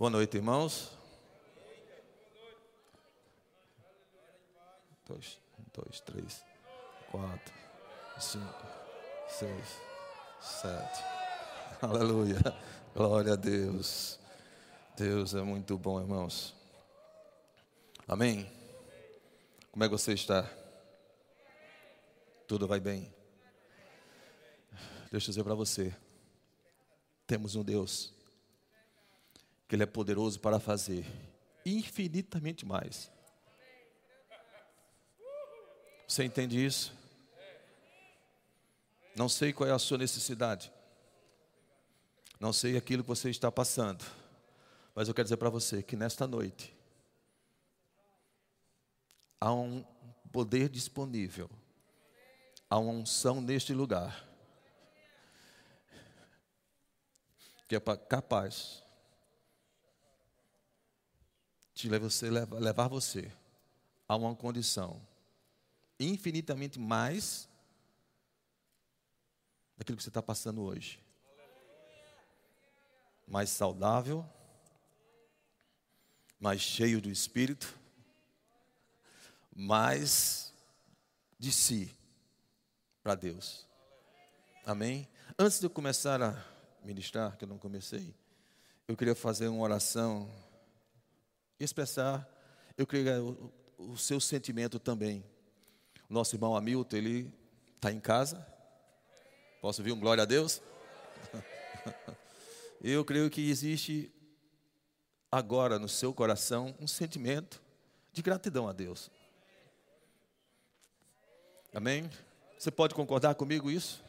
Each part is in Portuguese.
Boa noite, irmãos. Dois, dois, três, quatro, cinco, seis, sete. Aleluia. Glória a Deus. Deus é muito bom, irmãos. Amém. Como é que você está? Tudo vai bem? Deixa eu dizer para você. Temos um Deus que Ele é poderoso para fazer infinitamente mais. Você entende isso? Não sei qual é a sua necessidade. Não sei aquilo que você está passando. Mas eu quero dizer para você que nesta noite há um poder disponível. Há uma unção neste lugar. Que é capaz de levar você a uma condição infinitamente mais daquilo que você está passando hoje. Mais saudável, mais cheio do Espírito, mais de si para Deus. Amém? Antes de eu começar a ministrar, que eu não comecei, eu queria fazer uma oração expressar, eu creio, o, o seu sentimento também. Nosso irmão Hamilton, ele está em casa. Posso ouvir um glória a Deus? Eu creio que existe agora no seu coração um sentimento de gratidão a Deus. Amém? Você pode concordar comigo isso?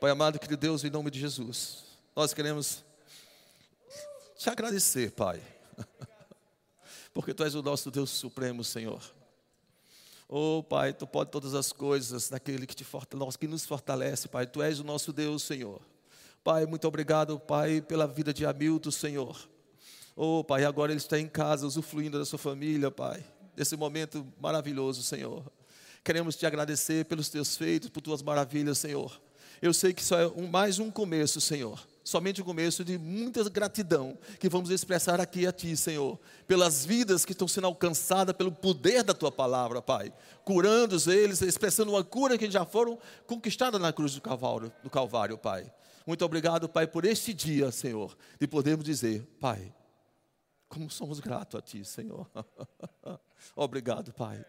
Pai amado, querido Deus, em nome de Jesus, nós queremos te agradecer, Pai. Porque tu és o nosso Deus supremo, Senhor. Oh, Pai, tu pode todas as coisas naquele que te fortalece, que nos fortalece, Pai. Tu és o nosso Deus, Senhor. Pai, muito obrigado, Pai, pela vida de Hamilton, Senhor. Oh, Pai, agora ele está em casa, usufruindo da sua família, Pai. Desse momento maravilhoso, Senhor. Queremos te agradecer pelos teus feitos, por tuas maravilhas, Senhor. Eu sei que isso é um, mais um começo, Senhor somente o começo de muita gratidão que vamos expressar aqui a Ti, Senhor, pelas vidas que estão sendo alcançadas pelo poder da Tua palavra, Pai, curando eles, expressando uma cura que já foram conquistadas na cruz do Calvário, do Calvário, Pai. Muito obrigado, Pai, por este dia, Senhor, de podermos dizer, Pai, como somos gratos a Ti, Senhor. obrigado, Pai,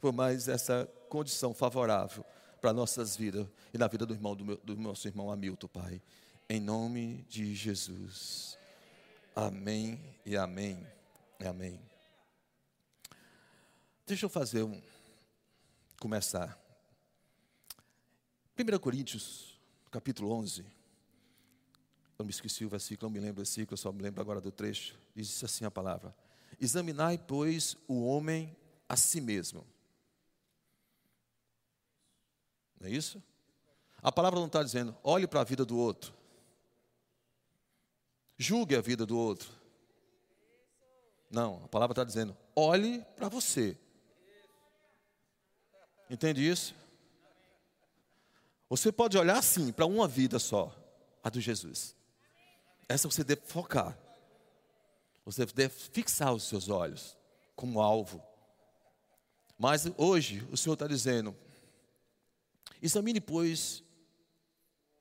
por mais essa condição favorável para nossas vidas e na vida do irmão do, meu, do nosso irmão Hamilton, Pai. Em nome de Jesus. Amém e amém. E amém. Deixa eu fazer um. Começar. 1 Coríntios, capítulo 11. Eu me esqueci o versículo, não me lembro o versículo, eu só me lembro agora do trecho. Diz assim a palavra: Examinai, pois, o homem a si mesmo. Não é isso? A palavra não está dizendo, olhe para a vida do outro julgue a vida do outro. Não, a palavra está dizendo: olhe para você. Entende isso? Você pode olhar sim para uma vida só, a do Jesus. Essa você deve focar. Você deve fixar os seus olhos como alvo. Mas hoje o Senhor está dizendo: examine, pois,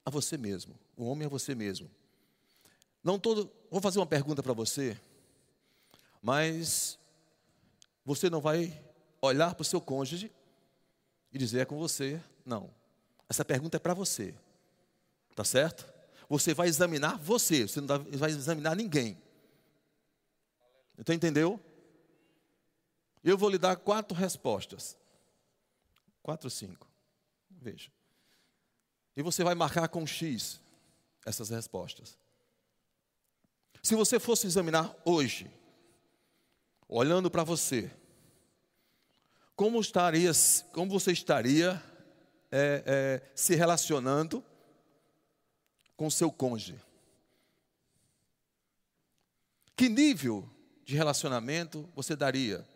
a você mesmo, o homem a você mesmo. Não todo, vou fazer uma pergunta para você, mas você não vai olhar para o seu cônjuge e dizer é com você, não. Essa pergunta é para você, tá certo? Você vai examinar você, você não vai examinar ninguém. Então entendeu? Eu vou lhe dar quatro respostas. Quatro, cinco. Veja. E você vai marcar com X essas respostas. Se você fosse examinar hoje, olhando para você, como, estaria, como você estaria é, é, se relacionando com seu cônjuge? Que nível de relacionamento você daria?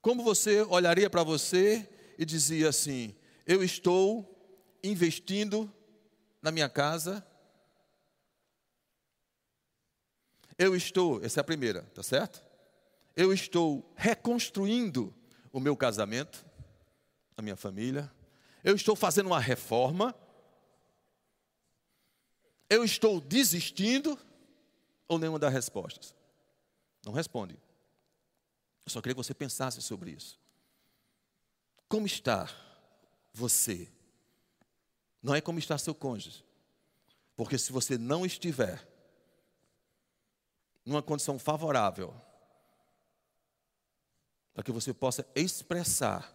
Como você olharia para você e dizia assim: Eu estou investindo na minha casa, Eu estou, essa é a primeira, tá certo? Eu estou reconstruindo o meu casamento, a minha família. Eu estou fazendo uma reforma. Eu estou desistindo ou nenhuma das respostas? Não responde. Eu só queria que você pensasse sobre isso. Como está você? Não é como está seu cônjuge. Porque se você não estiver numa condição favorável, para que você possa expressar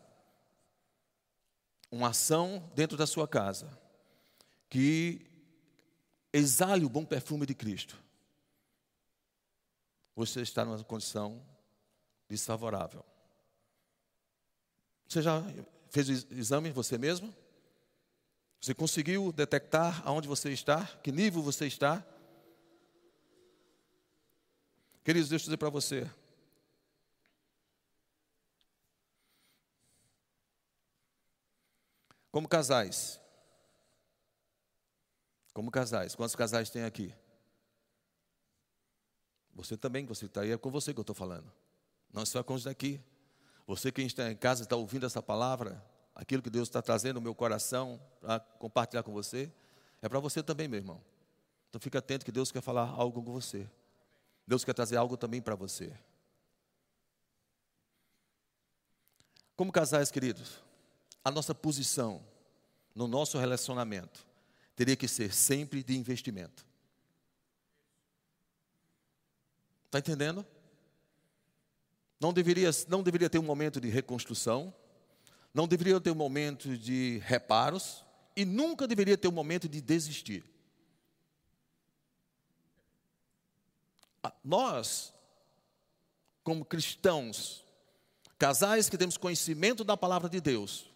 uma ação dentro da sua casa que exale o bom perfume de Cristo, você está numa condição desfavorável. Você já fez o exame você mesmo? Você conseguiu detectar aonde você está? Que nível você está? Queridos, deixa eu dizer para você. Como casais. Como casais. Quantos casais tem aqui? Você também, você está aí, é com você que eu estou falando. Não só com os daqui. Você que está em casa está ouvindo essa palavra, aquilo que Deus está trazendo no meu coração para compartilhar com você, é para você também, meu irmão. Então fique atento que Deus quer falar algo com você. Deus quer trazer algo também para você. Como casais, queridos, a nossa posição no nosso relacionamento teria que ser sempre de investimento. Está entendendo? Não deveria, não deveria ter um momento de reconstrução, não deveria ter um momento de reparos e nunca deveria ter um momento de desistir. Nós, como cristãos, casais que temos conhecimento da palavra de Deus,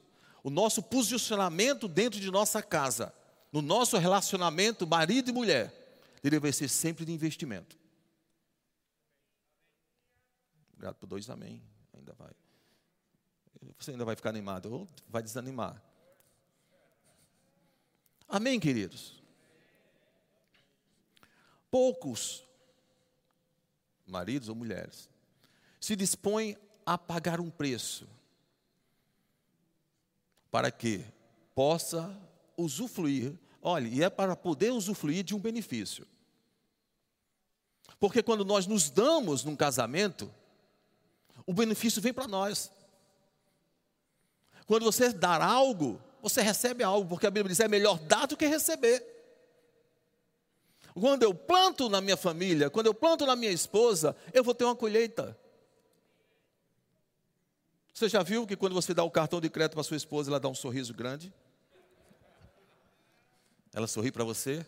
o nosso posicionamento dentro de nossa casa, no nosso relacionamento marido e mulher, deveria ser sempre de investimento. Obrigado por dois amém. Ainda vai. Você ainda vai ficar animado ou vai desanimar. Amém, queridos? Poucos maridos ou mulheres se dispõem a pagar um preço para que possa usufruir. Olha, e é para poder usufruir de um benefício. Porque quando nós nos damos num casamento, o benefício vem para nós. Quando você dar algo, você recebe algo, porque a Bíblia diz: é melhor dar do que receber. Quando eu planto na minha família, quando eu planto na minha esposa, eu vou ter uma colheita. Você já viu que quando você dá o cartão de crédito para sua esposa, ela dá um sorriso grande? Ela sorri para você?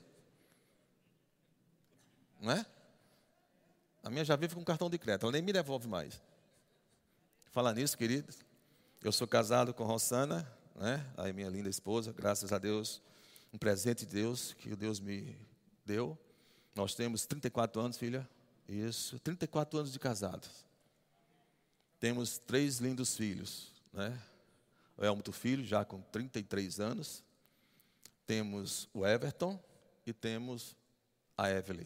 Não é? A minha já vive com cartão de crédito, ela nem me devolve mais. Falar nisso, queridos, eu sou casado com Rossana, né? A minha linda esposa, graças a Deus, um presente de Deus que Deus me deu. Nós temos 34 anos, filha. Isso, 34 anos de casados. Temos três lindos filhos, né? O Elmo Filho, já com 33 anos. Temos o Everton e temos a Evelyn.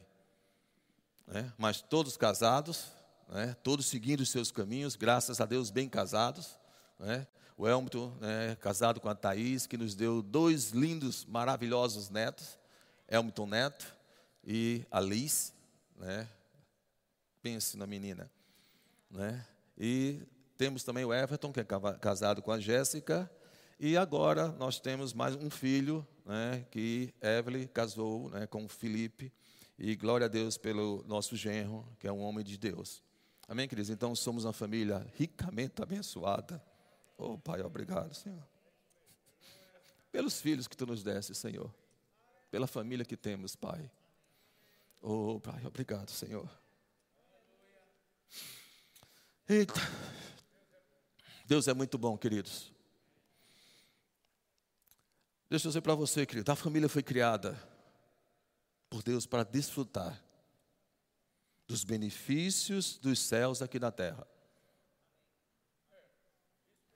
Né? Mas todos casados, né? todos seguindo os seus caminhos, graças a Deus, bem casados. Né? O Elmito, né, casado com a Thaís, que nos deu dois lindos, maravilhosos netos, Elmito Neto e a Liz, né? pense na menina. Né? E temos também o Everton, que é casado com a Jéssica, e agora nós temos mais um filho, né, que Evelyn casou né, com o Felipe, e glória a Deus pelo nosso genro, que é um homem de Deus. Amém, queridos? Então somos uma família ricamente abençoada. Oh, Pai, obrigado, Senhor. Pelos filhos que tu nos deste, Senhor. Pela família que temos, Pai. Oh, Pai, obrigado, Senhor. Eita. Deus é muito bom, queridos. Deixa eu dizer para você, querido, a família foi criada por Deus para desfrutar dos benefícios dos céus aqui na terra.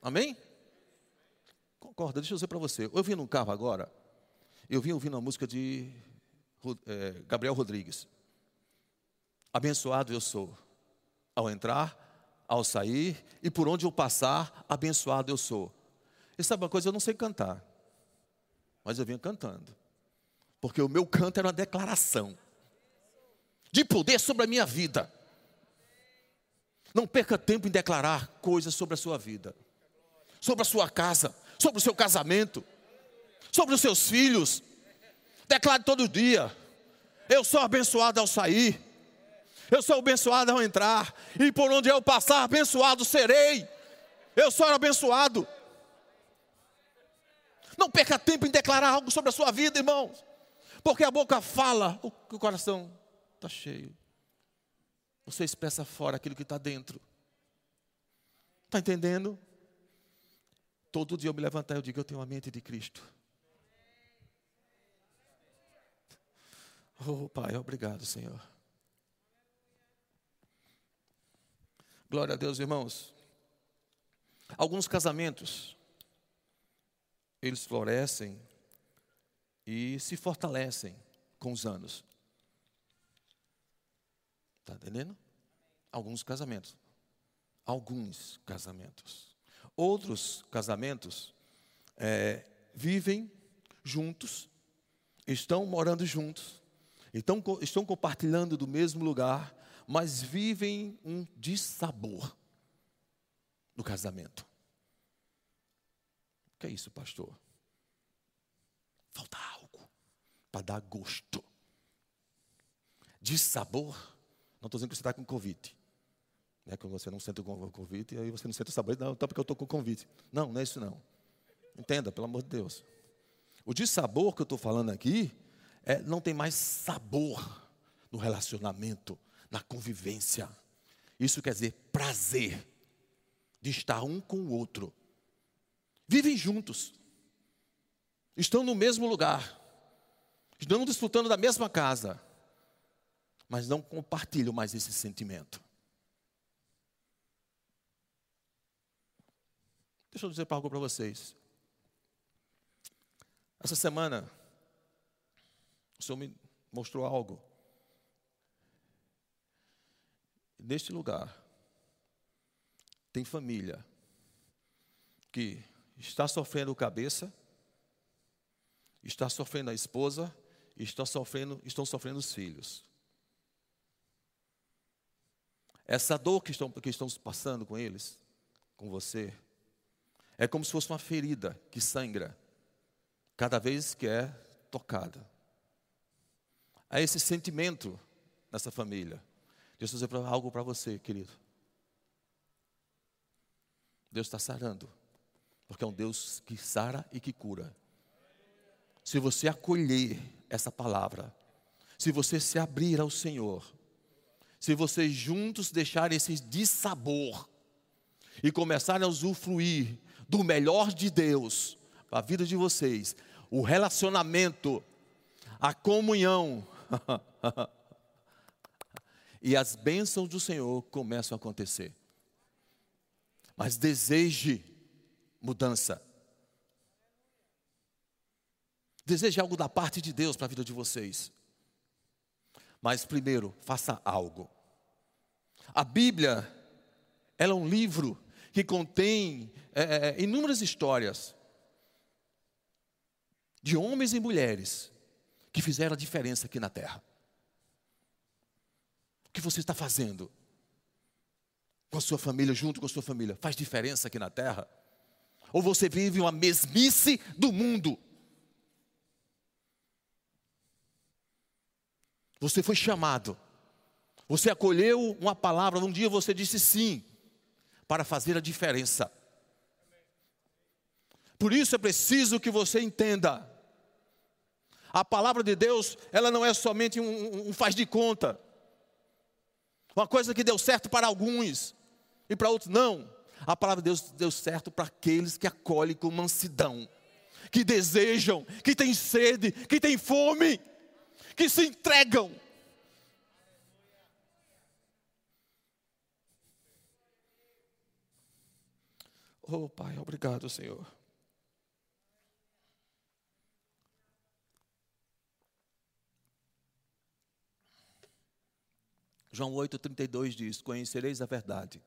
Amém? Concorda? Deixa eu dizer para você. Eu vim num carro agora, eu vim ouvindo a música de é, Gabriel Rodrigues. abençoado eu sou. Ao entrar, ao sair e por onde eu passar, abençoado eu sou. E sabe uma coisa? Eu não sei cantar, mas eu vinha cantando, porque o meu canto era uma declaração de poder sobre a minha vida. Não perca tempo em declarar coisas sobre a sua vida, sobre a sua casa, sobre o seu casamento, sobre os seus filhos. Declare todo dia: Eu sou abençoado ao sair, eu sou abençoado ao entrar, e por onde eu passar, abençoado serei. Eu sou abençoado. Não perca tempo em declarar algo sobre a sua vida, irmãos, porque a boca fala, o coração está cheio. Você expressa fora aquilo que está dentro. Está entendendo? Todo dia eu me levantar e eu digo, eu tenho a mente de Cristo. Oh, Pai, obrigado, Senhor. Glória a Deus, irmãos. Alguns casamentos, eles florescem e se fortalecem com os anos. Está entendendo? Alguns casamentos. Alguns casamentos. Outros casamentos é, vivem juntos, estão morando juntos, estão, estão compartilhando do mesmo lugar, mas vivem um dissabor no casamento. O que é isso, pastor? Falta algo para dar gosto. Dissabor não estou dizendo que você está com convite. Né, que você não sente o convite, aí você não sente o sabor. Não, então porque eu estou com convite. Não, não é isso não. Entenda, pelo amor de Deus. O de sabor que eu estou falando aqui, é, não tem mais sabor no relacionamento, na convivência. Isso quer dizer prazer de estar um com o outro. Vivem juntos. Estão no mesmo lugar. Estão desfrutando da mesma casa mas não compartilham mais esse sentimento. Deixa eu dizer algo para vocês. Essa semana, o Senhor me mostrou algo. Neste lugar, tem família que está sofrendo cabeça, está sofrendo a esposa, está sofrendo, estão sofrendo os filhos. Essa dor que, estão, que estamos passando com eles, com você, é como se fosse uma ferida que sangra cada vez que é tocada. Há esse sentimento nessa família. Deixa eu dizer algo para você, querido. Deus está sarando, porque é um Deus que sara e que cura. Se você acolher essa palavra, se você se abrir ao Senhor, se vocês juntos deixarem esse dissabor e começarem a usufruir do melhor de Deus para a vida de vocês, o relacionamento, a comunhão e as bênçãos do Senhor começam a acontecer. Mas deseje mudança. Deseje algo da parte de Deus para a vida de vocês. Mas primeiro, faça algo. A Bíblia, ela é um livro que contém é, é, é, inúmeras histórias de homens e mulheres que fizeram a diferença aqui na terra. O que você está fazendo com a sua família, junto com a sua família, faz diferença aqui na terra? Ou você vive uma mesmice do mundo? Você foi chamado. Você acolheu uma palavra, um dia você disse sim, para fazer a diferença. Por isso é preciso que você entenda. A palavra de Deus, ela não é somente um, um faz de conta. Uma coisa que deu certo para alguns e para outros não. A palavra de Deus deu certo para aqueles que acolhem com mansidão, que desejam, que têm sede, que têm fome que se entregam. Oh, Pai, obrigado, Senhor. João 8,32 diz: Conhecereis a verdade,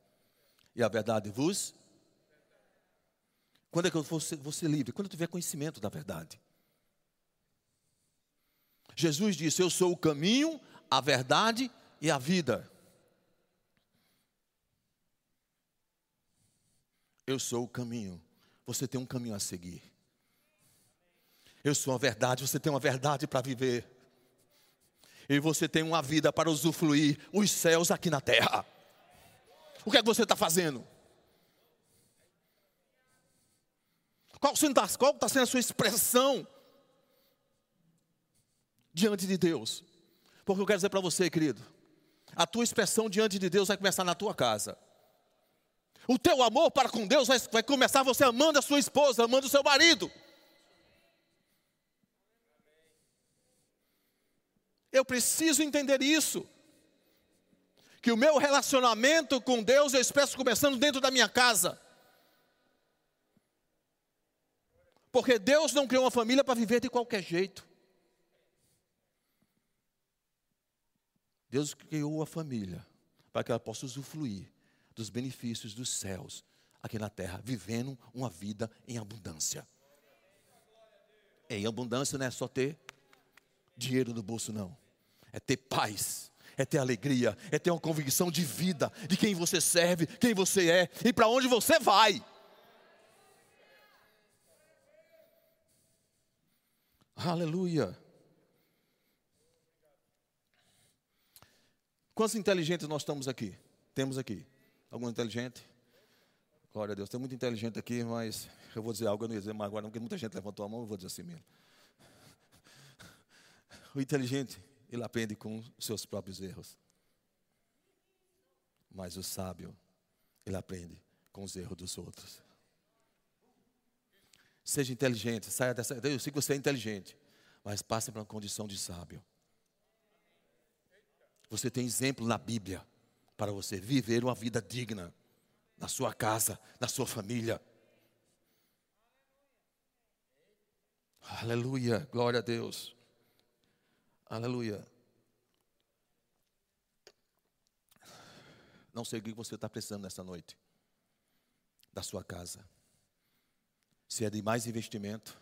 e a verdade vos. Quando é que eu vou ser, vou ser livre? Quando eu tiver conhecimento da verdade. Jesus disse: Eu sou o caminho, a verdade e a vida. Eu sou o caminho. Você tem um caminho a seguir. Eu sou a verdade, você tem uma verdade para viver. E você tem uma vida para usufruir os céus aqui na terra. O que é que você está fazendo? Qual está tá sendo a sua expressão diante de Deus? Porque eu quero dizer para você, querido, a tua expressão diante de Deus vai começar na tua casa. O teu amor para com Deus vai, vai começar você amando a sua esposa, amando o seu marido. Eu preciso entender isso. Que o meu relacionamento com Deus eu expresso começando dentro da minha casa. Porque Deus não criou uma família para viver de qualquer jeito. Deus criou a família para que ela possa usufruir dos benefícios dos céus aqui na terra, vivendo uma vida em abundância. Em abundância não é só ter dinheiro no bolso, não. É ter paz, é ter alegria, é ter uma convicção de vida, de quem você serve, quem você é e para onde você vai. Aleluia. Quantos inteligentes nós estamos aqui? Temos aqui. Algum inteligente? Glória a Deus. Tem muito inteligente aqui, mas eu vou dizer algo, eu não ia dizer mais agora, porque muita gente levantou a mão, eu vou dizer assim mesmo. O inteligente, ele aprende com seus próprios erros. Mas o sábio, ele aprende com os erros dos outros. Seja inteligente, saia dessa. Eu sei que você é inteligente, mas passe para uma condição de sábio. Você tem exemplo na Bíblia para você viver uma vida digna na sua casa, na sua família. Aleluia, glória a Deus. Aleluia. Não sei o que você está precisando nessa noite, da sua casa. Se é de mais investimento,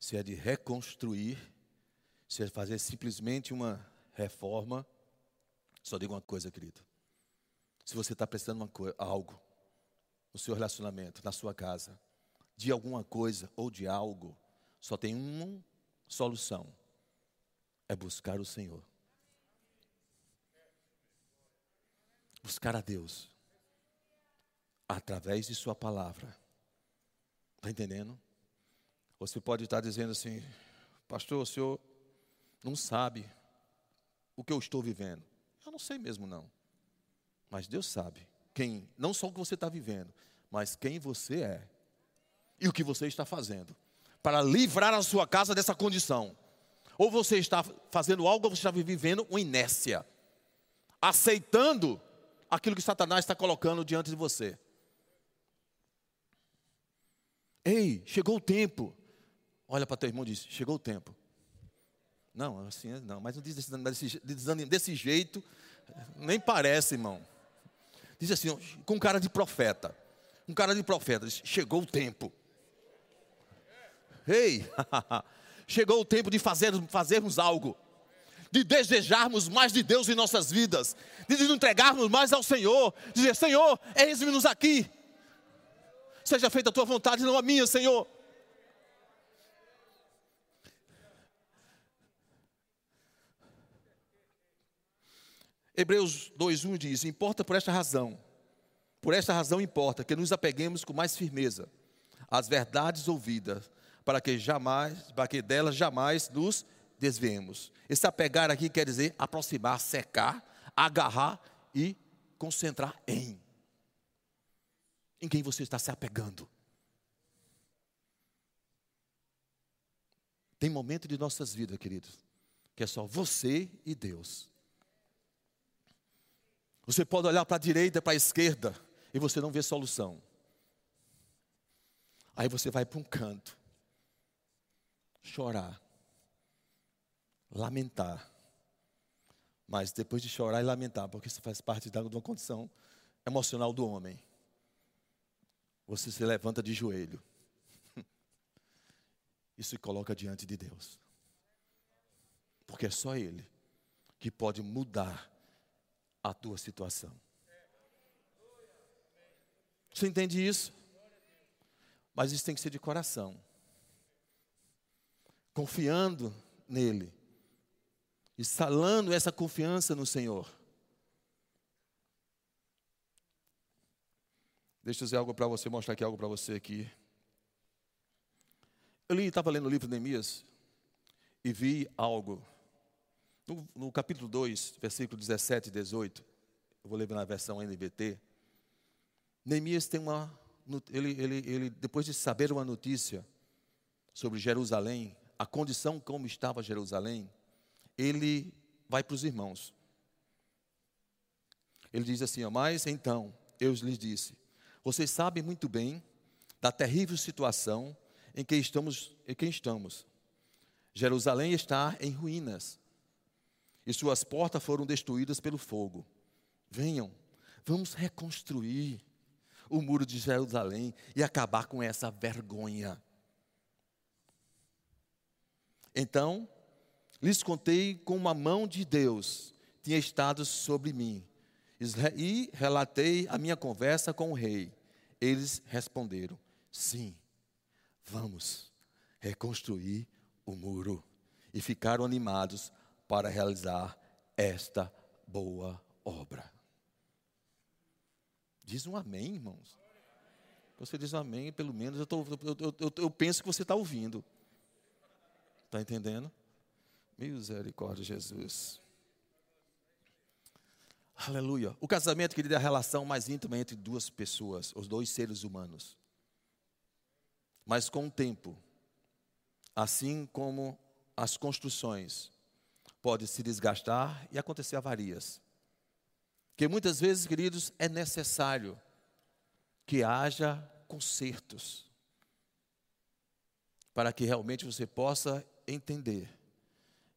se é de reconstruir, se é fazer simplesmente uma reforma, só digo uma coisa, querido. Se você está precisando algo no seu relacionamento, na sua casa, de alguma coisa ou de algo, só tem uma solução: é buscar o Senhor. Buscar a Deus através de Sua palavra. Está entendendo? Você pode estar dizendo assim, pastor, o senhor não sabe o que eu estou vivendo. Eu não sei mesmo não. Mas Deus sabe quem, não só o que você está vivendo, mas quem você é e o que você está fazendo para livrar a sua casa dessa condição. Ou você está fazendo algo, ou você está vivendo uma inércia, aceitando aquilo que Satanás está colocando diante de você. Ei, chegou o tempo. Olha para teu irmão e diz: chegou o tempo. Não, assim, não, mas não diz desse, desse, desse jeito, nem parece, irmão. Diz assim, com cara de profeta. Um cara de profeta, diz, chegou o tempo. Ei, chegou o tempo de fazer, fazermos algo. De desejarmos mais de Deus em nossas vidas. De nos entregarmos mais ao Senhor. Dizer, Senhor, eis-me-nos aqui. Seja feita a tua vontade, não a minha, Senhor. Hebreus 2:1 diz: "Importa por esta razão. Por esta razão importa que nos apeguemos com mais firmeza às verdades ouvidas, para que jamais, para que delas jamais nos desviemos." Esse apegar aqui quer dizer aproximar, secar, agarrar e concentrar em. Em quem você está se apegando? Tem momento de nossas vidas, queridos, que é só você e Deus. Você pode olhar para a direita, para a esquerda, e você não vê solução. Aí você vai para um canto, chorar, lamentar, Mas depois de chorar e lamentar, porque isso faz parte de uma condição emocional do homem, você se levanta de joelho e se coloca diante de Deus. Porque é só Ele que pode mudar a tua situação. Você entende isso? Mas isso tem que ser de coração. Confiando nele. Instalando essa confiança no Senhor. Deixa eu dizer algo para você, mostrar aqui algo para você aqui. Eu estava lendo o livro de Neemias e vi algo. No, no capítulo 2, versículo 17 e 18, eu vou ler na versão NVT. Neemias tem uma. Ele, ele, ele, depois de saber uma notícia sobre Jerusalém, a condição como estava Jerusalém, ele vai para os irmãos. Ele diz assim: Mas então, eu lhes disse: Vocês sabem muito bem da terrível situação em que estamos. Em que estamos. Jerusalém está em ruínas e suas portas foram destruídas pelo fogo. Venham, vamos reconstruir o muro de Jerusalém e acabar com essa vergonha. Então, lhes contei como a mão de Deus tinha estado sobre mim e relatei a minha conversa com o rei. Eles responderam: Sim, vamos reconstruir o muro. E ficaram animados para realizar esta boa obra. Diz um amém, irmãos. Você diz um amém, pelo menos eu, tô, eu, eu, eu penso que você está ouvindo. Está entendendo? Misericórdia, Jesus. Aleluia. O casamento, querido, é a relação mais íntima entre duas pessoas, os dois seres humanos. Mas com o tempo, assim como as construções, pode se desgastar e acontecer avarias. Que muitas vezes, queridos, é necessário que haja consertos para que realmente você possa entender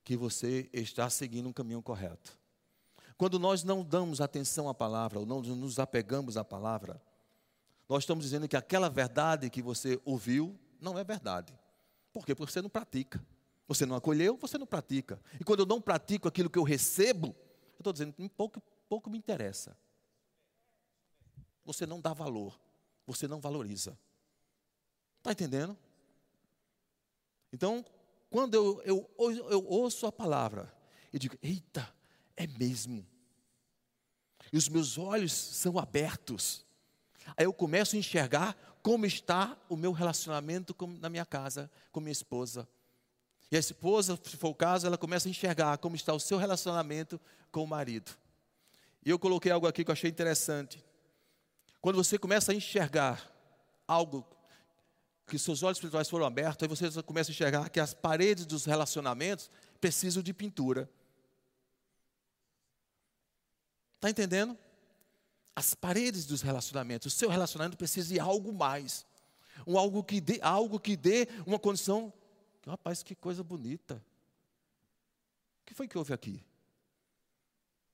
que você está seguindo um caminho correto. Quando nós não damos atenção à palavra, ou não nos apegamos à palavra, nós estamos dizendo que aquela verdade que você ouviu não é verdade. Por quê? Porque você não pratica. Você não acolheu, você não pratica. E quando eu não pratico aquilo que eu recebo, eu estou dizendo que pouco, pouco me interessa. Você não dá valor, você não valoriza. Está entendendo? Então, quando eu, eu, eu ouço a palavra e digo, eita, é mesmo. E os meus olhos são abertos. Aí eu começo a enxergar como está o meu relacionamento com, na minha casa, com minha esposa, e a esposa, se for o caso, ela começa a enxergar como está o seu relacionamento com o marido. E eu coloquei algo aqui que eu achei interessante. Quando você começa a enxergar algo que seus olhos espirituais foram abertos, aí você começa a enxergar que as paredes dos relacionamentos precisam de pintura. Está entendendo? As paredes dos relacionamentos, o seu relacionamento precisa de algo mais. Um algo que dê, algo que dê uma condição Rapaz, que coisa bonita. O que foi que houve aqui?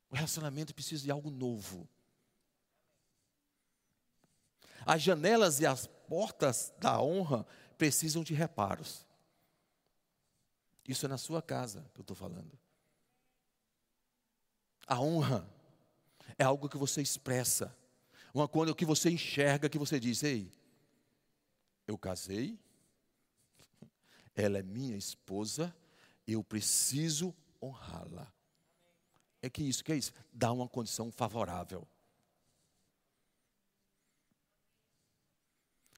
O relacionamento precisa de algo novo. As janelas e as portas da honra precisam de reparos. Isso é na sua casa que eu estou falando. A honra é algo que você expressa, uma coisa que você enxerga, que você diz: Ei, eu casei, ela é minha esposa, eu preciso honrá-la. É que isso, que é isso? Dá uma condição favorável.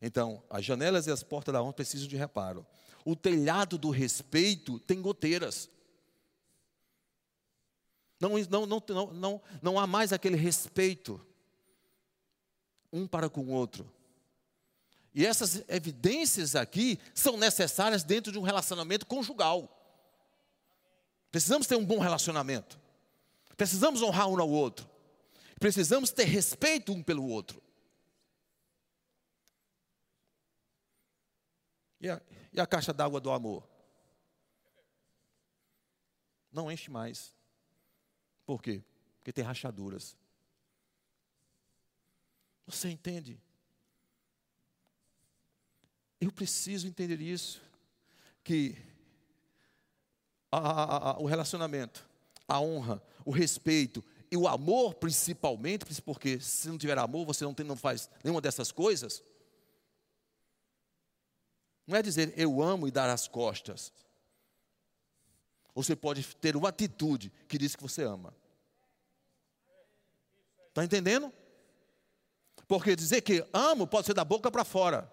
Então, as janelas e as portas da honra precisam de reparo. O telhado do respeito tem goteiras. Não, não, não, não, não, não há mais aquele respeito um para com o outro. E essas evidências aqui são necessárias dentro de um relacionamento conjugal. Precisamos ter um bom relacionamento. Precisamos honrar um ao outro. Precisamos ter respeito um pelo outro. E a, e a caixa d'água do amor? Não enche mais. Por quê? Porque tem rachaduras. Você entende? Eu preciso entender isso. Que a, a, a, o relacionamento, a honra, o respeito e o amor, principalmente, porque se não tiver amor, você não, tem, não faz nenhuma dessas coisas. Não é dizer eu amo e dar as costas. Você pode ter uma atitude que diz que você ama. Está entendendo? Porque dizer que amo pode ser da boca para fora.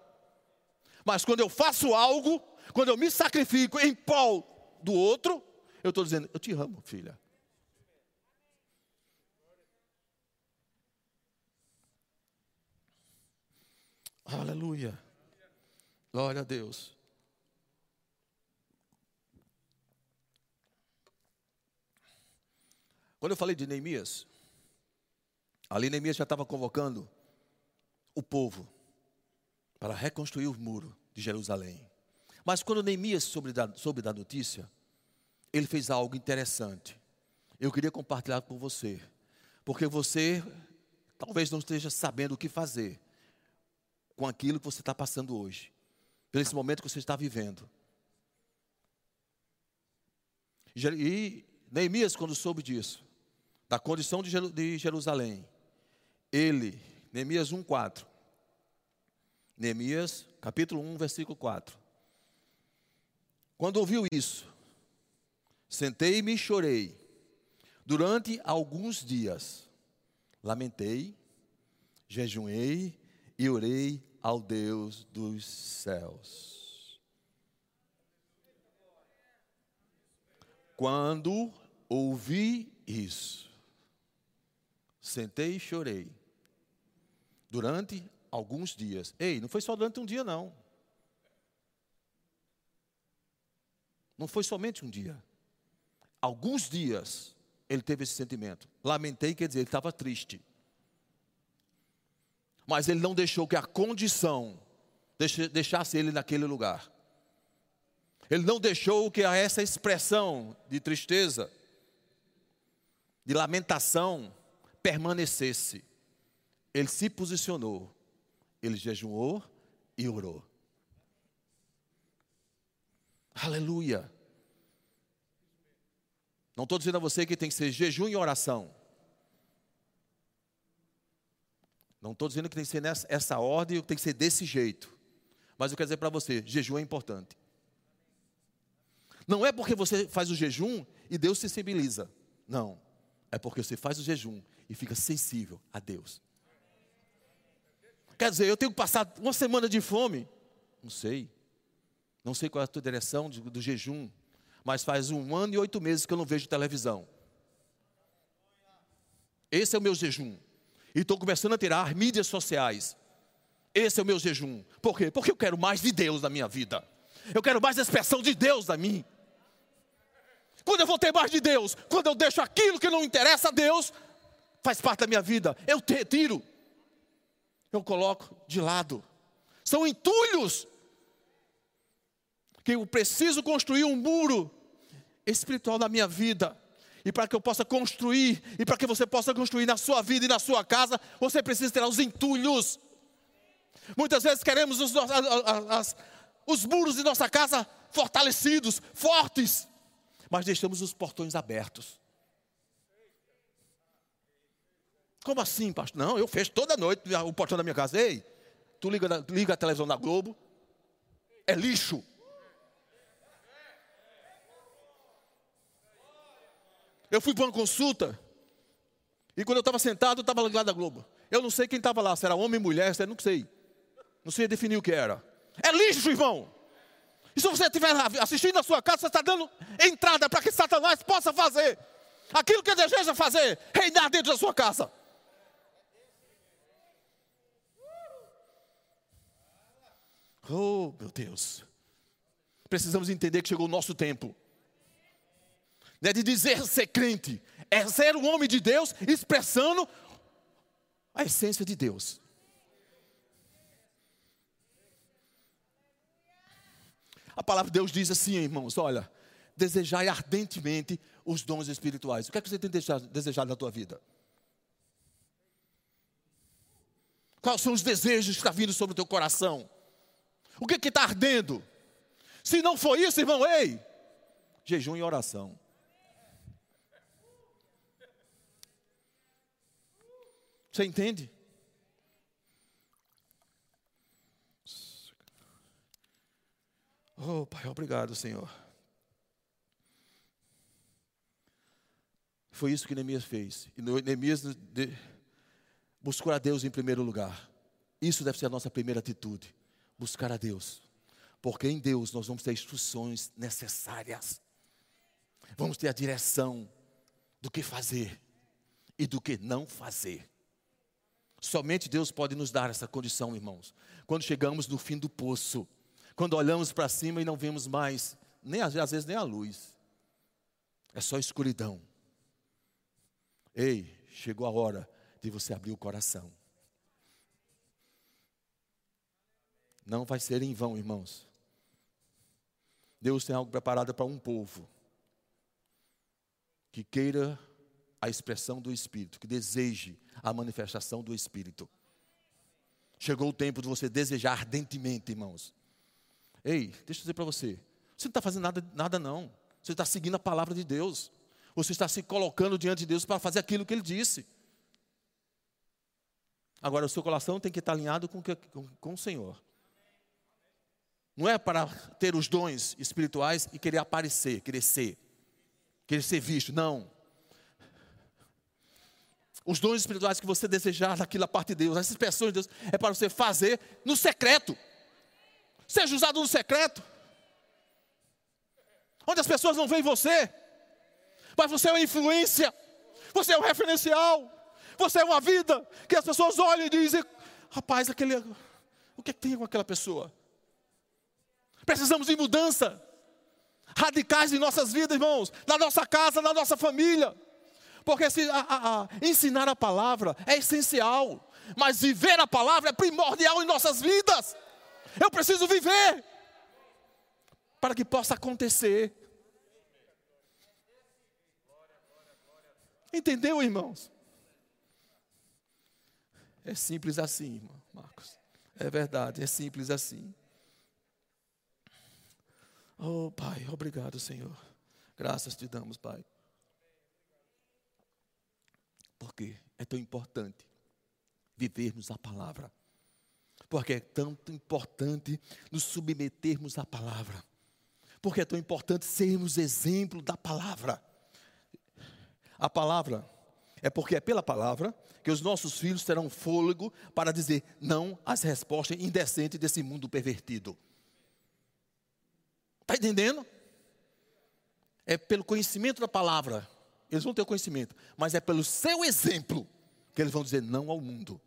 Mas quando eu faço algo, quando eu me sacrifico em prol do outro, eu estou dizendo, eu te amo, filha. Aleluia. Glória a Deus. Quando eu falei de Neemias, ali Neemias já estava convocando o povo para reconstruir o muro de Jerusalém. Mas quando Neemias soube da, soube da notícia, ele fez algo interessante. Eu queria compartilhar com você, porque você talvez não esteja sabendo o que fazer com aquilo que você está passando hoje, por esse momento que você está vivendo. E Neemias, quando soube disso, da condição de Jerusalém, ele, Neemias 1,4, Neemias, capítulo 1, versículo 4. Quando ouviu isso, sentei-me e chorei. Durante alguns dias, lamentei, jejuei e orei ao Deus dos céus. Quando ouvi isso, sentei e chorei. Durante alguns dias. Ei, não foi só durante um dia, não. Não foi somente um dia. Alguns dias ele teve esse sentimento. Lamentei, quer dizer, ele estava triste mas ele não deixou que a condição deixasse ele naquele lugar. Ele não deixou que essa expressão de tristeza, de lamentação, permanecesse. Ele se posicionou, ele jejuou e orou. Aleluia. Não estou dizendo a você que tem que ser jejum e oração. Não estou dizendo que tem que ser nessa essa ordem, tem que ser desse jeito. Mas eu quero dizer para você, jejum é importante. Não é porque você faz o jejum e Deus se sensibiliza. Não. É porque você faz o jejum e fica sensível a Deus. Quer dizer, eu tenho passar uma semana de fome? Não sei. Não sei qual é a tua direção do, do jejum. Mas faz um ano e oito meses que eu não vejo televisão. Esse é o meu jejum. E estou começando a tirar mídias sociais. Esse é o meu jejum. Por quê? Porque eu quero mais de Deus na minha vida. Eu quero mais expressão de Deus na mim. Quando eu vou ter mais de Deus, quando eu deixo aquilo que não interessa a Deus, faz parte da minha vida, eu te, tiro. Eu coloco de lado. São entulhos que eu preciso construir um muro espiritual na minha vida e para que eu possa construir, e para que você possa construir na sua vida e na sua casa, você precisa ter os entulhos. Muitas vezes queremos os, as, os muros de nossa casa fortalecidos, fortes, mas deixamos os portões abertos. Como assim, pastor? Não, eu fecho toda noite o portão da minha casa. Ei, tu liga, liga a televisão da Globo, é lixo. Eu fui para uma consulta. E quando eu estava sentado, estava ligado da Globo. Eu não sei quem estava lá, se era homem, mulher, se era, não sei. Não sei definir o que era. É lixo, irmão. E se você estiver assistindo na sua casa, você está dando entrada para que Satanás possa fazer aquilo que deseja fazer, reinar dentro da sua casa. Oh, meu Deus. Precisamos entender que chegou o nosso tempo não é de dizer ser crente, é ser um homem de Deus expressando a essência de Deus. A palavra de Deus diz assim, irmãos: olha, Desejar ardentemente os dons espirituais. O que é que você tem desejado na tua vida? Quais são os desejos que estão tá vindo sobre o teu coração? O que está ardendo? Se não for isso, irmão, ei, jejum e oração. Você entende? Oh, Pai, obrigado, Senhor. Foi isso que Neemias fez. E Neemias buscou a Deus em primeiro lugar. Isso deve ser a nossa primeira atitude. Buscar a Deus. Porque em Deus nós vamos ter instruções necessárias. Vamos ter a direção do que fazer e do que não fazer. Somente Deus pode nos dar essa condição, irmãos. Quando chegamos no fim do poço, quando olhamos para cima e não vemos mais, nem às vezes nem a luz, é só escuridão. Ei, chegou a hora de você abrir o coração. Não vai ser em vão, irmãos. Deus tem algo preparado para um povo que queira a expressão do Espírito, que deseje a manifestação do Espírito. Chegou o tempo de você desejar ardentemente, irmãos. Ei, deixa eu dizer para você. Você não está fazendo nada, nada, não. Você está seguindo a palavra de Deus. Você está se colocando diante de Deus para fazer aquilo que Ele disse. Agora, o seu coração tem que estar alinhado com, com, com o Senhor. Não é para ter os dons espirituais e querer aparecer, querer ser, querer ser visto. Não. Os dons espirituais que você desejar daquilo a parte de Deus, essas expressões de Deus, é para você fazer no secreto. Seja usado no secreto. Onde as pessoas não veem você. Mas você é uma influência. Você é um referencial. Você é uma vida que as pessoas olham e dizem: rapaz, aquele, o que, é que tem com aquela pessoa? Precisamos de mudança radicais em nossas vidas, irmãos, na nossa casa, na nossa família. Porque se, a, a, a, ensinar a palavra é essencial, mas viver a palavra é primordial em nossas vidas. Eu preciso viver para que possa acontecer. Entendeu, irmãos? É simples assim, irmão Marcos. É verdade, é simples assim. Oh, Pai, obrigado, Senhor. Graças te damos, Pai. Porque é tão importante vivermos a palavra porque é tão importante nos submetermos à palavra, porque é tão importante sermos exemplo da palavra. A palavra é porque é pela palavra que os nossos filhos terão fôlego para dizer não às respostas indecentes desse mundo pervertido. Está entendendo? É pelo conhecimento da palavra, eles vão ter o conhecimento, mas é pelo seu exemplo que eles vão dizer não ao mundo.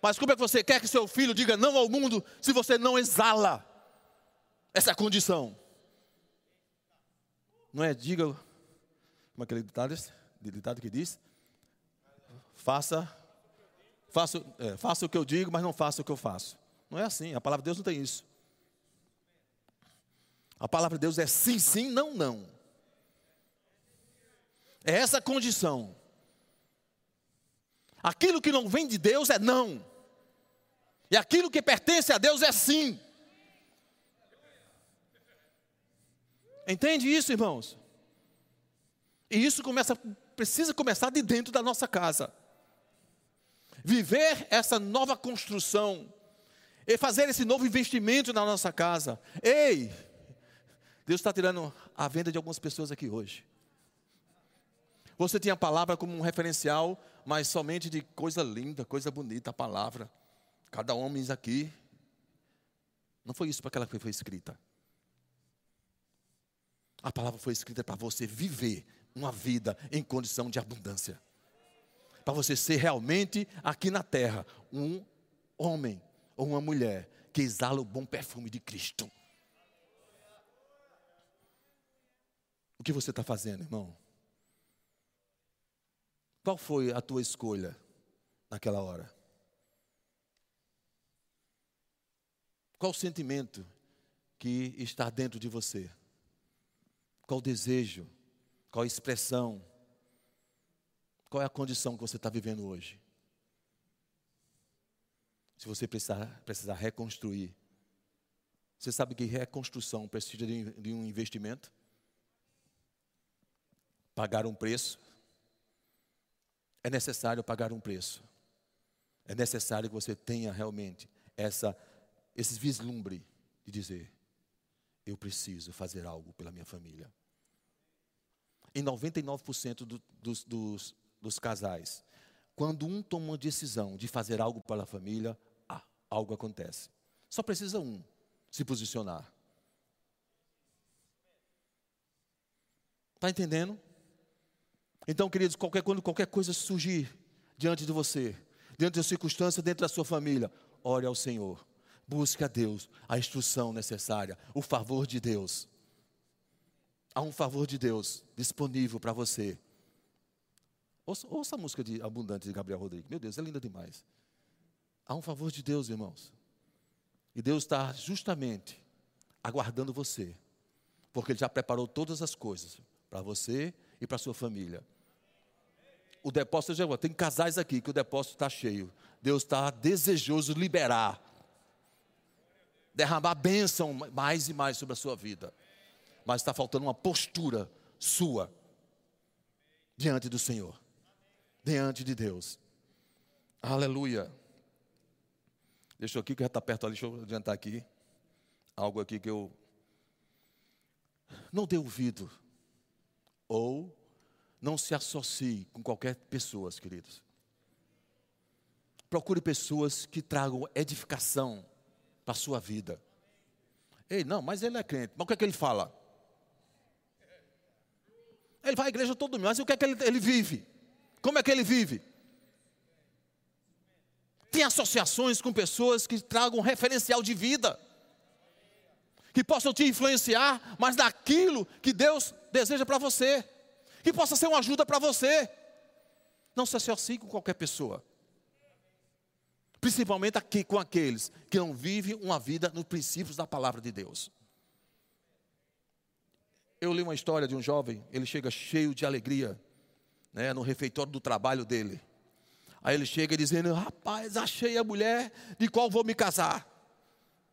Mas como é que você quer que seu filho diga não ao mundo se você não exala essa condição? Não é? Diga, como é aquele ditado, ditado que diz? Faça, faça, é, faça o que eu digo, mas não faça o que eu faço. Não é assim, a palavra de Deus não tem isso. A palavra de Deus é sim, sim, não, não. É essa condição. Aquilo que não vem de Deus é não. E aquilo que pertence a Deus é sim. Entende isso, irmãos? E isso começa, precisa começar de dentro da nossa casa. Viver essa nova construção e fazer esse novo investimento na nossa casa. Ei, Deus está tirando a venda de algumas pessoas aqui hoje. Você tinha a palavra como um referencial, mas somente de coisa linda, coisa bonita, a palavra. Cada homem aqui. Não foi isso para que foi escrita. A palavra foi escrita para você viver uma vida em condição de abundância. Para você ser realmente aqui na terra um homem ou uma mulher que exala o bom perfume de Cristo. O que você está fazendo, irmão? Qual foi a tua escolha naquela hora? Qual o sentimento que está dentro de você? Qual o desejo? Qual a expressão? Qual é a condição que você está vivendo hoje? Se você precisar, precisar reconstruir, você sabe que reconstrução precisa de um investimento? Pagar um preço? É necessário pagar um preço. É necessário que você tenha realmente essa, esse vislumbre de dizer: eu preciso fazer algo pela minha família. Em 99% do, dos, dos, dos casais, quando um toma uma decisão de fazer algo pela família, ah, algo acontece. Só precisa um se posicionar. Está entendendo? Então, queridos, qualquer, quando qualquer coisa surgir diante de você, diante da circunstância, dentro da sua família, ore ao Senhor. Busque a Deus a instrução necessária, o favor de Deus. Há um favor de Deus disponível para você. Ouça, ouça, a música de Abundante de Gabriel Rodrigues. Meu Deus, é linda demais. Há um favor de Deus, irmãos. E Deus está justamente aguardando você. Porque Ele já preparou todas as coisas para você e para sua família. O depósito já tem casais aqui que o depósito está cheio. Deus está desejoso de liberar, derramar bênção mais e mais sobre a sua vida. Mas está faltando uma postura sua diante do Senhor, diante de Deus. Aleluia. Deixa eu aqui que já está perto ali, deixa eu adiantar aqui. Algo aqui que eu não dê ouvido ou não se associe com qualquer pessoa, queridos. Procure pessoas que tragam edificação para a sua vida. Ei, não, mas ele é crente. Mas o que é que ele fala? Ele vai à igreja todo dia, mas o que é que ele, ele vive? Como é que ele vive? Tem associações com pessoas que tragam referencial de vida, que possam te influenciar, mas daquilo que Deus deseja para você, que possa ser uma ajuda para você. Não se associe com qualquer pessoa. Principalmente aqui com aqueles que não vivem uma vida nos princípios da palavra de Deus. Eu li uma história de um jovem, ele chega cheio de alegria, né, no refeitório do trabalho dele. Aí ele chega dizendo: Rapaz, achei a mulher de qual vou me casar.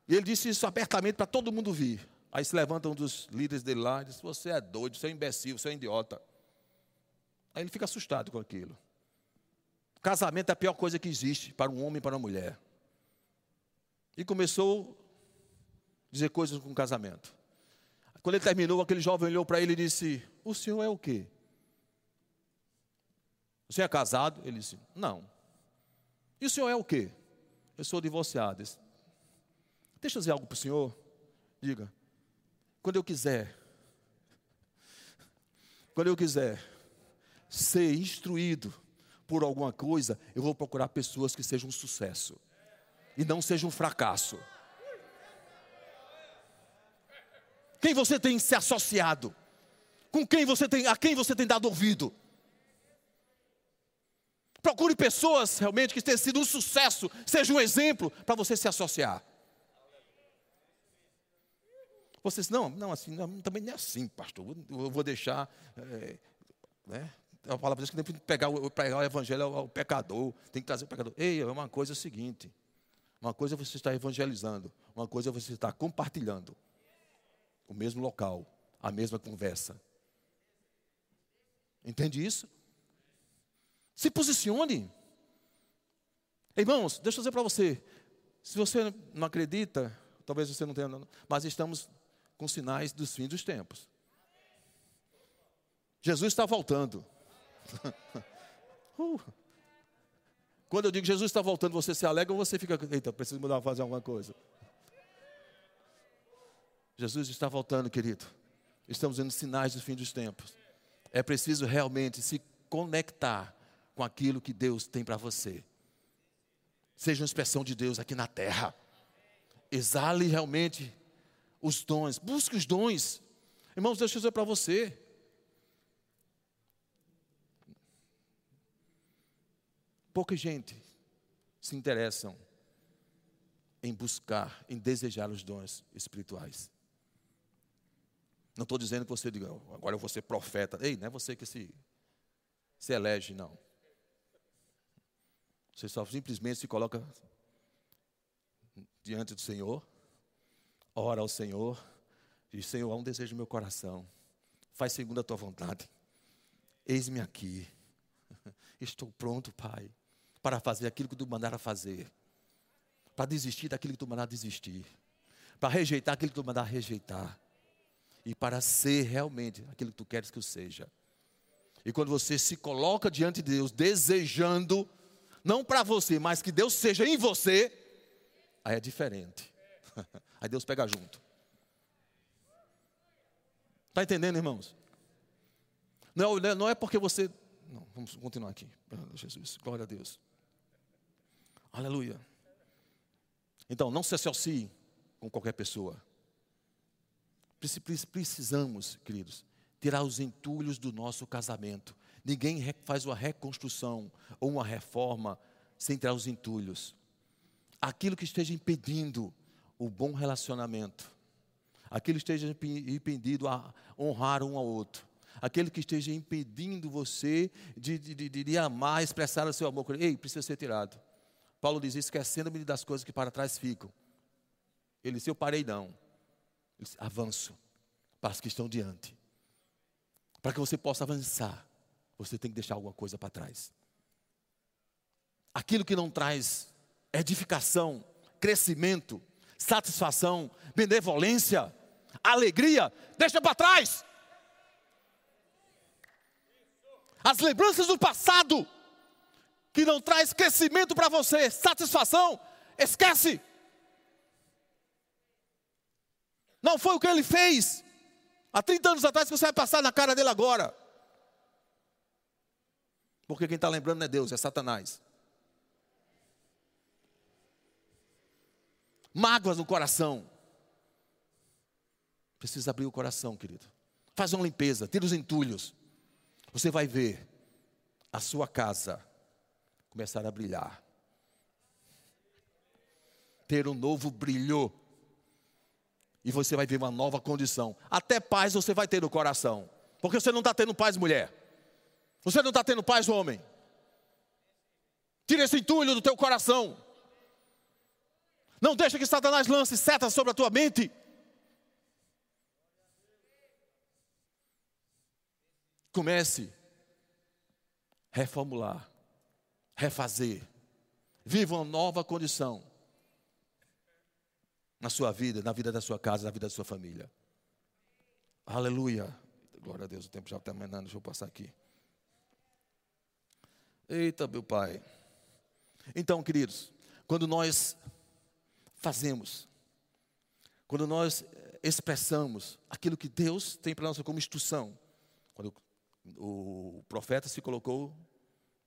E ele disse isso abertamente para todo mundo vir. Aí se levanta um dos líderes dele lá e diz: Você é doido, você é imbecil, você é idiota. Aí ele fica assustado com aquilo. Casamento é a pior coisa que existe para um homem e para uma mulher. E começou a dizer coisas com o casamento. Quando ele terminou, aquele jovem olhou para ele e disse: O senhor é o quê? O senhor é casado? Ele disse: Não. E o senhor é o quê? Eu sou divorciado. Disse, Deixa eu dizer algo para o senhor. Diga. Quando eu quiser, quando eu quiser ser instruído por alguma coisa, eu vou procurar pessoas que sejam um sucesso e não sejam um fracasso. Quem você tem se associado? Com quem você tem, a quem você tem dado ouvido? Procure pessoas realmente que tenham sido um sucesso, seja um exemplo para você se associar. Vocês, não, não, assim, não, também não é assim, pastor. Eu vou deixar. É, né? A palavra diz que tem que pegar, pegar o evangelho ao, pecador, tem que trazer o pecador. Ei, é uma coisa é seguinte: uma coisa é você está evangelizando, uma coisa é você está compartilhando o mesmo local, a mesma conversa. Entende isso? Se posicione. Irmãos, deixa eu dizer para você. Se você não acredita, talvez você não tenha, mas estamos com sinais dos fins dos tempos. Jesus está voltando. uh. Quando eu digo Jesus está voltando, você se alegra ou você fica, eita, preciso mudar, fazer alguma coisa? Jesus está voltando, querido. Estamos vendo sinais dos fins dos tempos. É preciso realmente se conectar com aquilo que Deus tem para você. Seja uma expressão de Deus aqui na terra. Exale realmente os dons, busque os dons. Irmãos, deixa eu dizer para você. Pouca gente se interessam em buscar, em desejar os dons espirituais. Não estou dizendo que você diga, agora eu vou ser profeta. Ei, não é você que se, se elege, não. Você só simplesmente se coloca diante do Senhor, ora ao Senhor, diz: Senhor, há um desejo no meu coração, faz segundo a tua vontade. Eis-me aqui, estou pronto, Pai, para fazer aquilo que tu mandar fazer, para desistir daquilo que tu mandar desistir, para rejeitar aquilo que tu mandar rejeitar, e para ser realmente aquilo que tu queres que eu seja. E quando você se coloca diante de Deus, desejando, não para você, mas que Deus seja em você, aí é diferente. Aí Deus pega junto. Está entendendo, irmãos? Não, é não é porque você. Não, vamos continuar aqui. Jesus, glória a Deus. Aleluia. Então, não se associe com qualquer pessoa. Precisamos, queridos, tirar os entulhos do nosso casamento. Ninguém faz uma reconstrução ou uma reforma sem tirar os entulhos. Aquilo que esteja impedindo o bom relacionamento, aquilo que esteja impedindo a honrar um ao outro, aquele que esteja impedindo você de, de, de, de amar, expressar o seu amor, ei, precisa ser tirado. Paulo diz: esquecendo-me das coisas que para trás ficam. Ele disse: Eu parei, não. Ele disse, avanço para as que estão diante. Para que você possa avançar, você tem que deixar alguma coisa para trás. Aquilo que não traz edificação, crescimento, satisfação, benevolência, alegria, deixa para trás. As lembranças do passado, que não traz crescimento para você, satisfação, esquece. Não foi o que ele fez há 30 anos atrás que você vai passar na cara dele agora. Porque quem está lembrando não é Deus, é Satanás. Mágoas no coração. Precisa abrir o coração, querido. Faz uma limpeza, tira os entulhos. Você vai ver a sua casa começar a brilhar. Ter um novo brilho. E você vai ver uma nova condição. Até paz você vai ter no coração. Porque você não está tendo paz, mulher. Você não está tendo paz, homem. Tira esse entulho do teu coração. Não deixa que Satanás lance setas sobre a tua mente. Comece reformular, refazer. Viva uma nova condição na sua vida, na vida da sua casa, na vida da sua família. Aleluia. Glória a Deus, o tempo já está terminando, deixa eu passar aqui. Eita, meu Pai. Então, queridos, quando nós fazemos, quando nós expressamos aquilo que Deus tem para nós como instrução, quando o profeta se colocou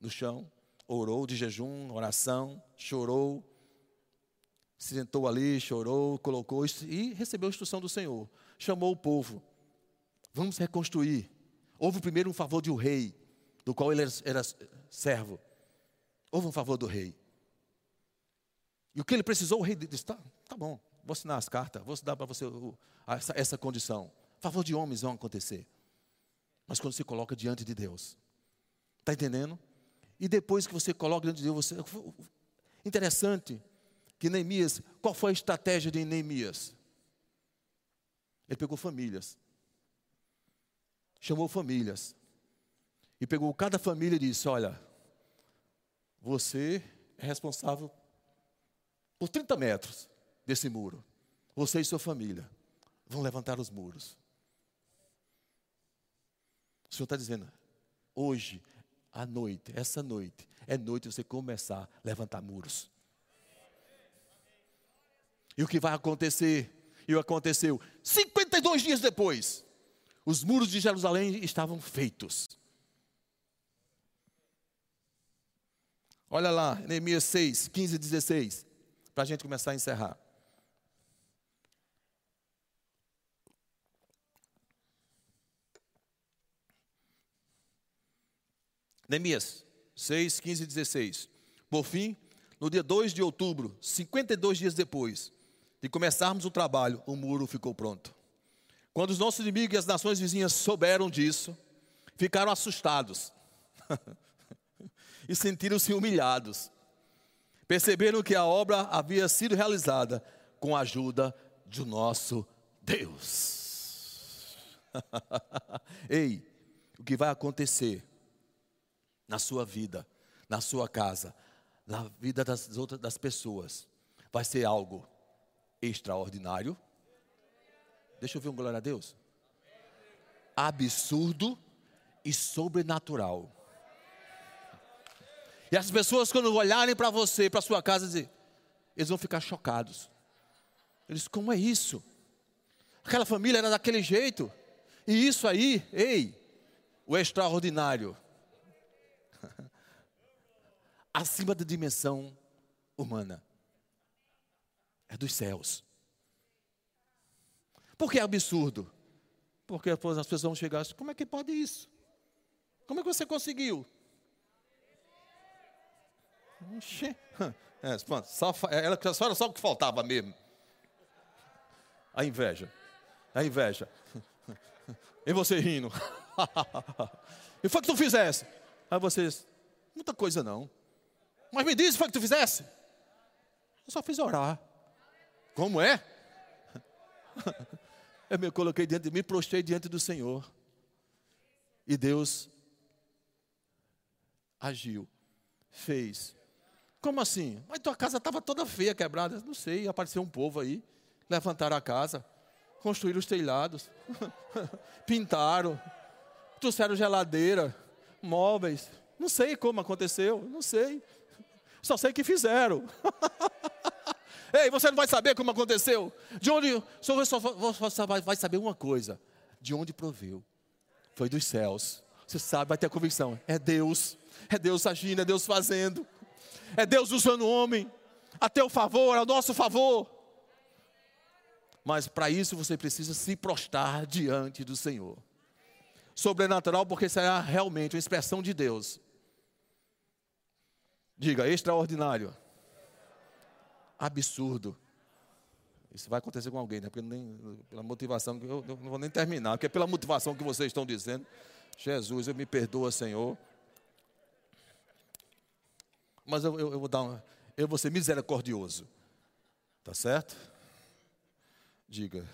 no chão, orou de jejum, oração, chorou, se sentou ali, chorou, colocou e recebeu a instrução do Senhor. Chamou o povo. Vamos reconstruir. Houve primeiro um favor de um rei, do qual ele era servo. Houve um favor do rei. E o que ele precisou, o rei disse: tá, tá bom, vou assinar as cartas, vou dar para você essa, essa condição. Favor de homens vão acontecer. Mas quando você coloca diante de Deus, está entendendo? E depois que você coloca diante de Deus, você. Interessante que Neemias, qual foi a estratégia de Neemias? Ele pegou famílias, chamou famílias, e pegou cada família e disse: Olha, você é responsável por 30 metros desse muro. Você e sua família vão levantar os muros. O Senhor está dizendo, hoje, à noite, essa noite, é noite você começar a levantar muros. E o que vai acontecer? E aconteceu 52 dias depois. Os muros de Jerusalém estavam feitos. Olha lá, Neemias 6, 15 e 16 para a gente começar a encerrar. Neemias 6, 15 e 16. Por fim, no dia 2 de outubro, 52 dias depois de começarmos o trabalho, o muro ficou pronto. Quando os nossos inimigos e as nações vizinhas souberam disso, ficaram assustados e sentiram-se humilhados. Perceberam que a obra havia sido realizada com a ajuda de nosso Deus. Ei, o que vai acontecer na sua vida, na sua casa, na vida das outras das pessoas, vai ser algo extraordinário. Deixa eu ver um glória a Deus. Absurdo e sobrenatural. E as pessoas, quando olharem para você, para sua casa, eles vão ficar chocados. Eles, como é isso? Aquela família era daquele jeito. E isso aí, ei, o extraordinário. Acima da dimensão humana. É dos céus. Por que é absurdo? Porque as pessoas vão chegar assim, como é que pode isso? Como é que você conseguiu? É, pronto, só, ela só era só o que faltava mesmo. A inveja. A inveja. E você rindo. e foi que tu fizesse? Aí vocês, muita coisa não. Mas me diz, foi que tu fizesse? Eu só fiz orar. Como é? Eu me coloquei diante mim, prostrei diante do Senhor. E Deus agiu, fez. Como assim? Mas tua casa estava toda feia, quebrada. Não sei, apareceu um povo aí, levantaram a casa construíram os telhados, pintaram, trouxeram geladeira, móveis. Não sei como aconteceu, não sei. Só sei que fizeram. Ei, você não vai saber como aconteceu. De onde. Só, só vai saber uma coisa: de onde proveu. Foi dos céus. Você sabe, vai ter a convicção. É Deus. É Deus agindo, é Deus fazendo. É Deus usando o homem a teu favor, ao nosso favor. Mas para isso você precisa se prostrar diante do Senhor. Sobrenatural, porque será realmente uma expressão de Deus. Diga, extraordinário. Absurdo. Isso vai acontecer com alguém, né? Porque nem, pela motivação, eu não vou nem terminar, porque é pela motivação que vocês estão dizendo. Jesus, eu me perdoa, Senhor. Mas eu, eu, eu vou dar uma, eu vou ser misericordioso. Tá certo? Diga.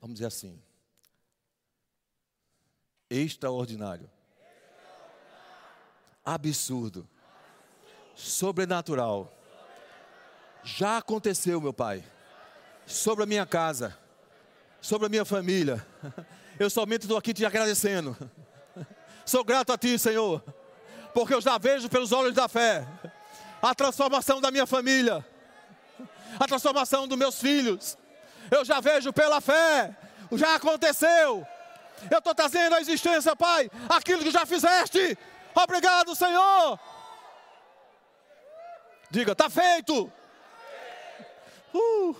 Vamos dizer assim. Extraordinário. Absurdo. Sobrenatural. Já aconteceu, meu Pai. Sobre a minha casa. Sobre a minha família. Eu somente estou aqui te agradecendo. Sou grato a Ti, Senhor. Porque eu já vejo pelos olhos da fé a transformação da minha família a transformação dos meus filhos. Eu já vejo pela fé, já aconteceu. Eu estou trazendo à existência, Pai, aquilo que já fizeste. Obrigado, Senhor. Diga, está feito. Uh,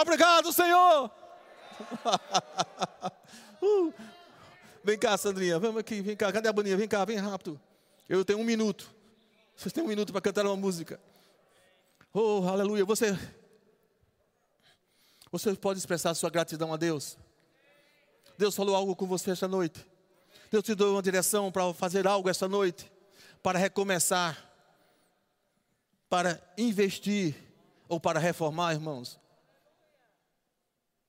obrigado, Senhor. uh, vem cá, Sandrinha, vamos aqui, vem cá. Cadê a Boninha? Vem cá, vem rápido. Eu tenho um minuto. Vocês têm um minuto para cantar uma música. Oh, aleluia. Você você pode expressar sua gratidão a Deus. Deus falou algo com você esta noite. Deus te deu uma direção para fazer algo esta noite, para recomeçar, para investir ou para reformar, irmãos.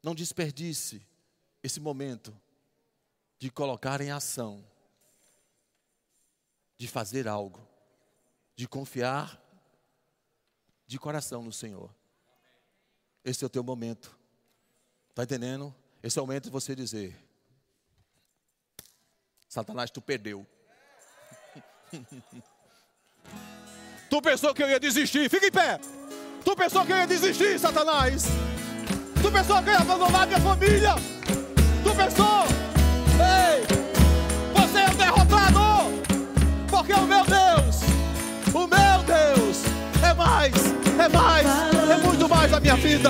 Não desperdice esse momento de colocar em ação, de fazer algo, de confiar de coração no Senhor. Esse é o teu momento. Está entendendo? Esse é o momento de você dizer: Satanás, tu perdeu. tu pensou que eu ia desistir? Fica em pé. Tu pensou que eu ia desistir, Satanás? Tu pensou que eu ia abandonar minha família? Tu pensou? Ei, você é um derrotado! Porque o meu Deus, o meu Deus, é mais, é mais é muito mais a minha vida.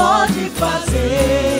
Pode fazer.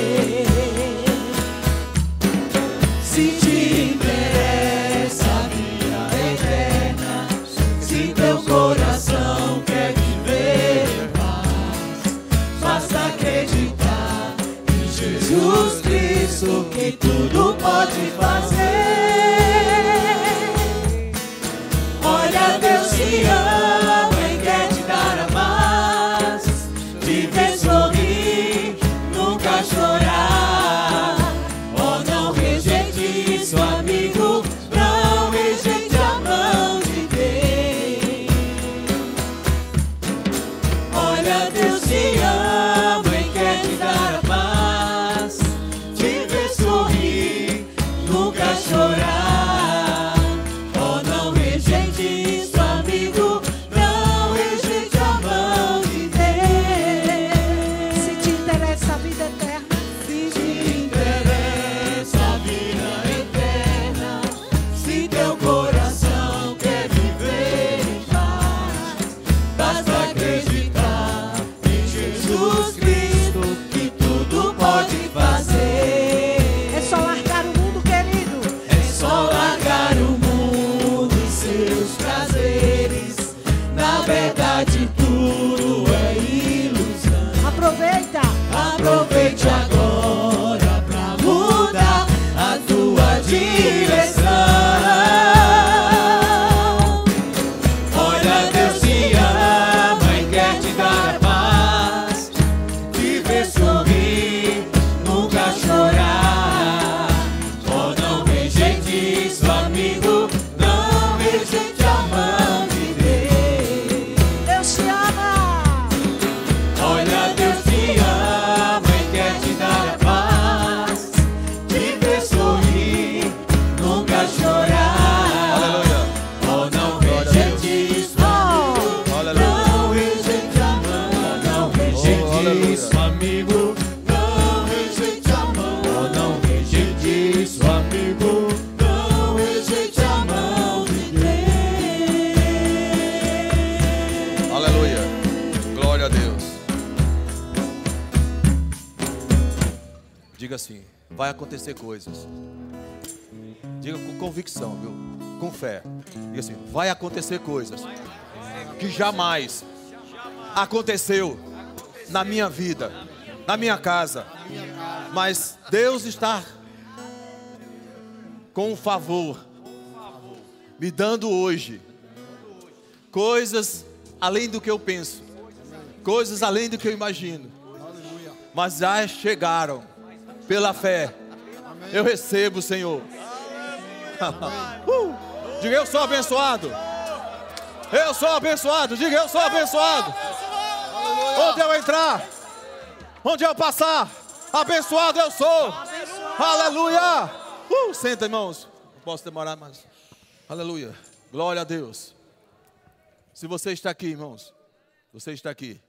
Acontecer coisas. Diga com convicção, viu? Com fé. Diga assim: vai acontecer coisas que jamais aconteceu na minha vida, na minha casa. Mas Deus está com favor me dando hoje coisas além do que eu penso, coisas além do que eu imagino. Mas já chegaram pela fé. Eu recebo, Senhor. Uh! Diga eu sou abençoado. Eu sou abençoado. Diga eu sou abençoado. Onde eu entrar, onde eu passar, abençoado eu sou. Aleluia. Uh, senta, irmãos. Não posso demorar mais. Aleluia. Glória a Deus. Se você está aqui, irmãos, você está aqui